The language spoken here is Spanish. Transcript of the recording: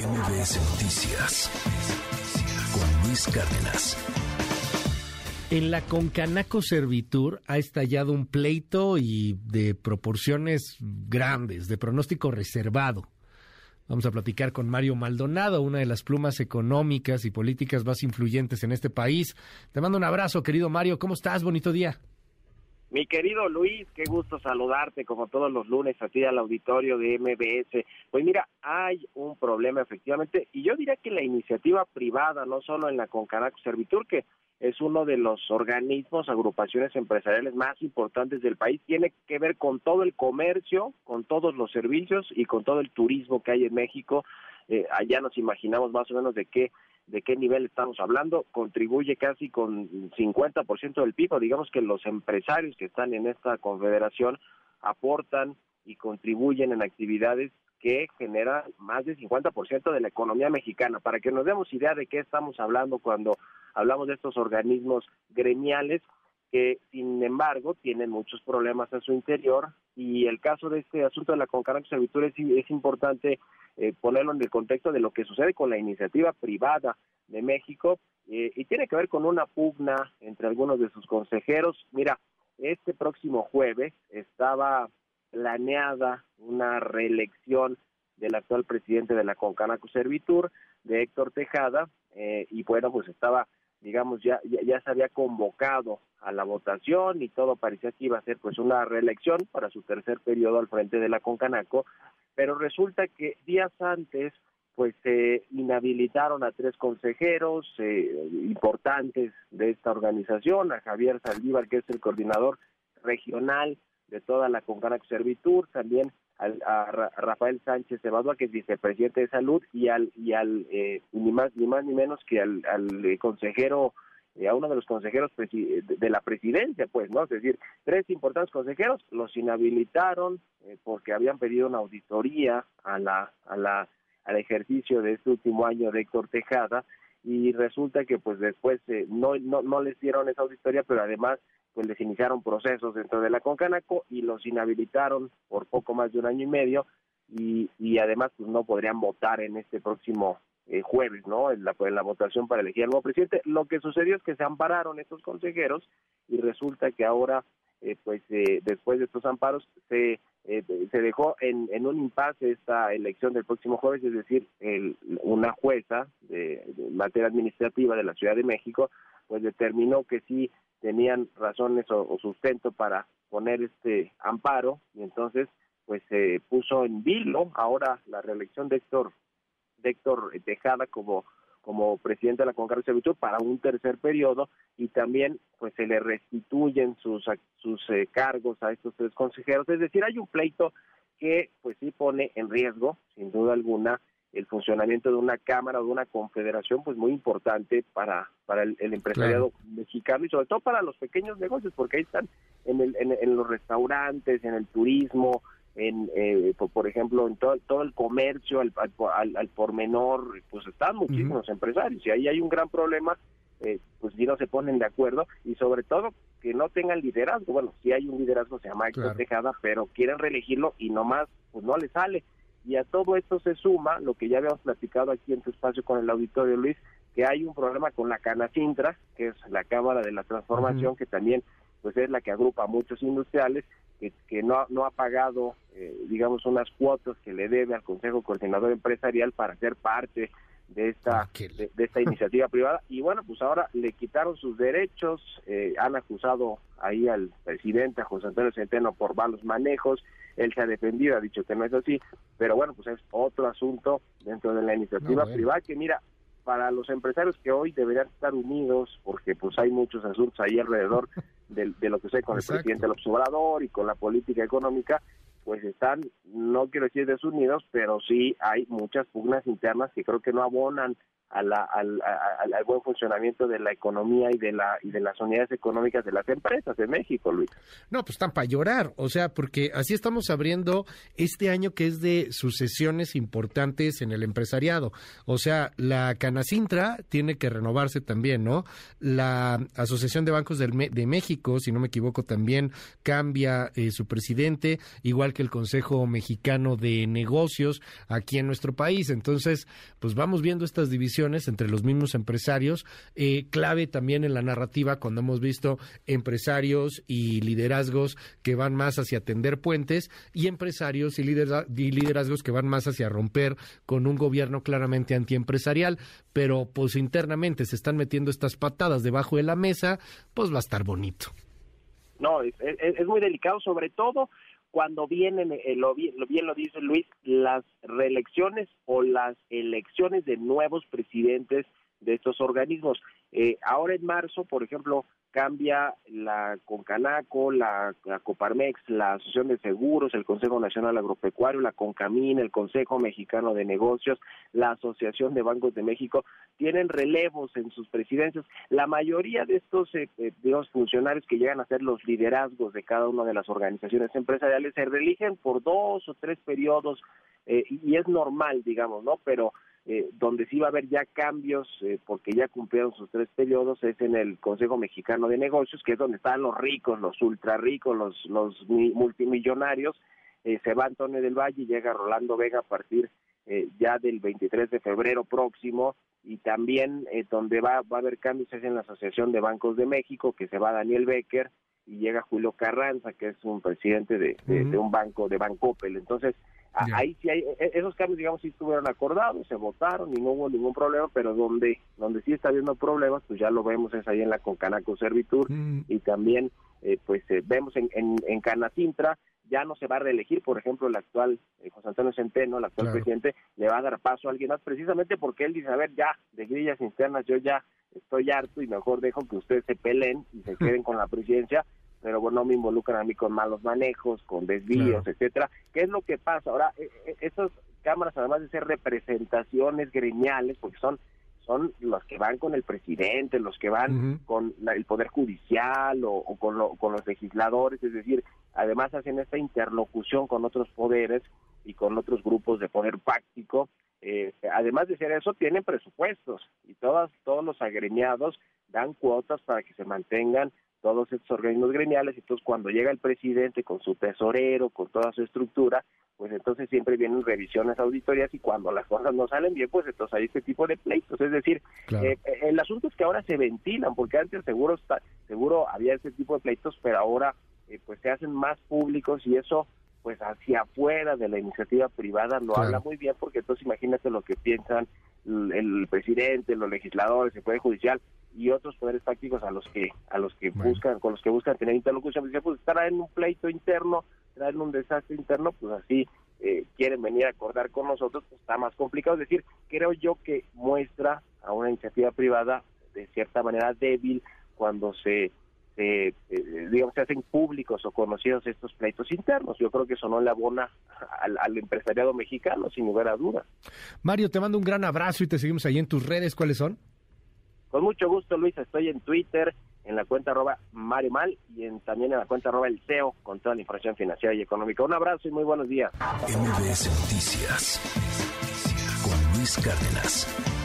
MBS Noticias con Luis Cárdenas. En la Concanaco Servitur ha estallado un pleito y de proporciones grandes, de pronóstico reservado. Vamos a platicar con Mario Maldonado, una de las plumas económicas y políticas más influyentes en este país. Te mando un abrazo, querido Mario. ¿Cómo estás? Bonito día. Mi querido Luis, qué gusto saludarte como todos los lunes a ti al auditorio de MBS. Pues mira, hay un problema efectivamente y yo diría que la iniciativa privada, no solo en la Concanaco Servitur, que es uno de los organismos, agrupaciones empresariales más importantes del país, tiene que ver con todo el comercio, con todos los servicios y con todo el turismo que hay en México. Eh, allá nos imaginamos más o menos de qué de qué nivel estamos hablando, contribuye casi con 50% del PIB, digamos que los empresarios que están en esta confederación aportan y contribuyen en actividades que generan más del 50% de la economía mexicana. Para que nos demos idea de qué estamos hablando cuando hablamos de estos organismos gremiales, que sin embargo tienen muchos problemas en su interior y el caso de este asunto de la Concanaco Servitur es, es importante eh, ponerlo en el contexto de lo que sucede con la iniciativa privada de México eh, y tiene que ver con una pugna entre algunos de sus consejeros. Mira, este próximo jueves estaba planeada una reelección del actual presidente de la Concanaco Servitur, de Héctor Tejada, eh, y bueno, pues estaba, digamos, ya, ya, ya, se había convocado a la votación y todo parecía que iba a ser pues una reelección para su tercer periodo al frente de la Concanaco, pero resulta que días antes pues se inhabilitaron a tres consejeros eh, importantes de esta organización, a Javier Saldívar, que es el coordinador regional de toda la Concanaco Servitur, también a, Rafael Sánchez Evadua, que es vicepresidente de salud, y al, y al eh, ni más ni más ni menos que al, al eh, consejero eh, a uno de los consejeros de la presidencia, pues, ¿no? Es decir, tres importantes consejeros los inhabilitaron eh, porque habían pedido una auditoría a la, a la, al ejercicio de este último año de Héctor Tejada y resulta que pues después eh, no, no, no les dieron esa auditoría, pero además pues les iniciaron procesos dentro de la Concanaco y los inhabilitaron por poco más de un año y medio y, y además pues no podrían votar en este próximo eh, jueves, ¿no? En la, la votación para elegir al nuevo presidente. Lo que sucedió es que se ampararon estos consejeros y resulta que ahora, eh, pues eh, después de estos amparos, se, se dejó en, en un impasse esta elección del próximo jueves, es decir, el, una jueza de, materia administrativa de la Ciudad de México, pues determinó que sí tenían razones o, o sustento para poner este amparo y entonces pues se puso en vilo ahora la reelección de Héctor de Héctor Tejada como como presidente de la Concagua Servitur para un tercer periodo y también pues se le restituyen sus sus eh, cargos a estos tres consejeros, es decir, hay un pleito que pues sí pone en riesgo, sin duda alguna, el funcionamiento de una cámara o de una confederación pues muy importante para para el, empresariado mexicano y sobre todo para los pequeños negocios porque ahí están en, el, en los restaurantes, en el turismo, en eh, por, ejemplo en todo, todo el comercio al, al, al por menor pues están muchísimos empresarios. Y ahí hay un gran problema eh, pues si no se ponen de acuerdo y sobre todo que no tengan liderazgo. Bueno si hay un liderazgo se llama Héctor Tejada pero quieren reelegirlo y nomás pues no le sale. Y a todo esto se suma lo que ya habíamos platicado aquí en tu espacio con el auditorio Luis que hay un problema con la Canacintra que es la Cámara de la Transformación que también pues es la que agrupa a muchos industriales que, no, no ha pagado, eh, digamos, unas cuotas que le debe al Consejo Coordinador Empresarial para ser parte de esta, ah, de, esta iniciativa privada. Y bueno, pues ahora le quitaron sus derechos, eh, han acusado ahí al presidente, a José Antonio Centeno, por malos manejos. Él se ha defendido, ha dicho que no es así, pero bueno, pues es otro asunto dentro de la iniciativa privada que mira, para los empresarios que hoy deberían estar unidos, porque pues hay muchos asuntos ahí alrededor de, lo que sé con el presidente López Obrador y con la política económica, pues están, no quiero decir desunidos, pero sí hay muchas pugnas internas que creo que no abonan al, al, buen funcionamiento de la economía y de la y de las unidades económicas de las empresas de México, Luis. No, pues están para llorar, o sea, porque así estamos abriendo este año que es de sucesiones importantes en el empresariado. O sea, la Canacintra tiene que renovarse también, ¿no? La Asociación de Bancos de México, si no me equivoco, también cambia eh, su presidente, igual que el Consejo Mexicano de Negocios aquí en nuestro país. Entonces, pues vamos viendo estas divisiones entre los mismos empresarios, eh, clave también en la narrativa cuando hemos visto empresarios y liderazgos que van más hacia atender puentes y empresarios y, liderazgos que van más hacia romper con un gobierno claramente antiempresarial, pero pues internamente se están metiendo estas patadas debajo de la mesa, pues va a estar bonito. No, es, muy delicado, sobre todo cuando vienen, eh, lo, bien, lo dice Luis, las reelecciones o las elecciones de nuevos presidentes de estos organismos. Eh, ahora en marzo, por ejemplo, cambia la Concanaco, la, Coparmex, la Asociación de Seguros, el Consejo Nacional Agropecuario, la Concamín, el Consejo Mexicano de Negocios, la Asociación de Bancos de México, tienen relevos en sus presidencias. La mayoría de estos eh, eh, funcionarios que llegan a ser los liderazgos de cada una de las organizaciones empresariales se reeligen por dos o tres periodos eh, y es normal, digamos, ¿no? Pero eh, donde sí va a haber ya cambios, eh, porque ya cumplieron sus tres periodos, es en el Consejo Mexicano de Negocios, que es donde están los ricos, los ultra ricos, los, los multimillonarios. Eh, se va Antonio del Valle y llega Rolando Vega a partir ya del 23 de febrero próximo y también donde va, va a haber cambios es en la Asociación de Bancos de México, que se va Daniel Becker y llega Julio Carranza, que es un presidente de, de un banco, de Bancopel. Entonces, Ahí sí hay, e, esos cambios, digamos, sí estuvieron acordados, se votaron y no hubo ningún problema, pero donde donde sí está habiendo problemas, pues ya lo vemos es ahí en la Concanaco Servitur mm. y también, eh, pues eh, vemos en, en, Canacintra, ya no se va a reelegir, por ejemplo, el actual eh, José Antonio Centeno, el actual presidente, le va a dar paso a alguien más, precisamente porque él dice, a ver, ya, de grillas internas, yo ya estoy harto y mejor dejo que ustedes se peleen y se queden con la presidencia pero bueno, no me involucran a mí con malos manejos, con desvíos, etcétera. ¿Qué es lo que pasa? Ahora, e, e, esas cámaras, además de ser representaciones gremiales, porque son son los que van con el presidente, los que van con el Poder Judicial o, con, con los legisladores, es decir, además hacen esta interlocución con otros poderes y con otros grupos de poder práctico. Eh, además de ser eso, tienen presupuestos y todas, todos los agremiados dan cuotas para que se mantengan todos estos organismos gremiales, entonces cuando llega el presidente con su tesorero, con toda su estructura, pues entonces siempre vienen revisiones auditorias y cuando las cosas no salen bien, pues entonces hay este tipo de pleitos. Es decir, eh, eh, el asunto es que ahora se ventilan, porque antes seguro, está, seguro había este tipo de pleitos, pero ahora eh, pues se hacen más públicos y eso pues hacia afuera de la iniciativa privada lo habla muy bien, porque entonces imagínate lo que piensan el, presidente, los legisladores, el Poder Judicial, y otros poderes tácticos a los que a los que buscan con los que buscan tener interlocución. Pues, pues estar en un pleito interno traer un desastre interno pues así eh, quieren venir a acordar con nosotros pues está más complicado. Es decir creo yo que muestra a una iniciativa privada de cierta manera débil cuando se eh, digamos se hacen públicos o conocidos estos pleitos internos yo creo que eso no le abona al, al empresariado mexicano sin lugar a dudas Mario te mando un gran abrazo y te seguimos ahí en tus redes cuáles son con mucho gusto, Luis, estoy en Twitter, en la cuenta arroba Mario Mal y en, también en la cuenta arroba El CEO con toda la información financiera y económica. Un abrazo y muy buenos días. MBS Noticias con Luis Cárdenas.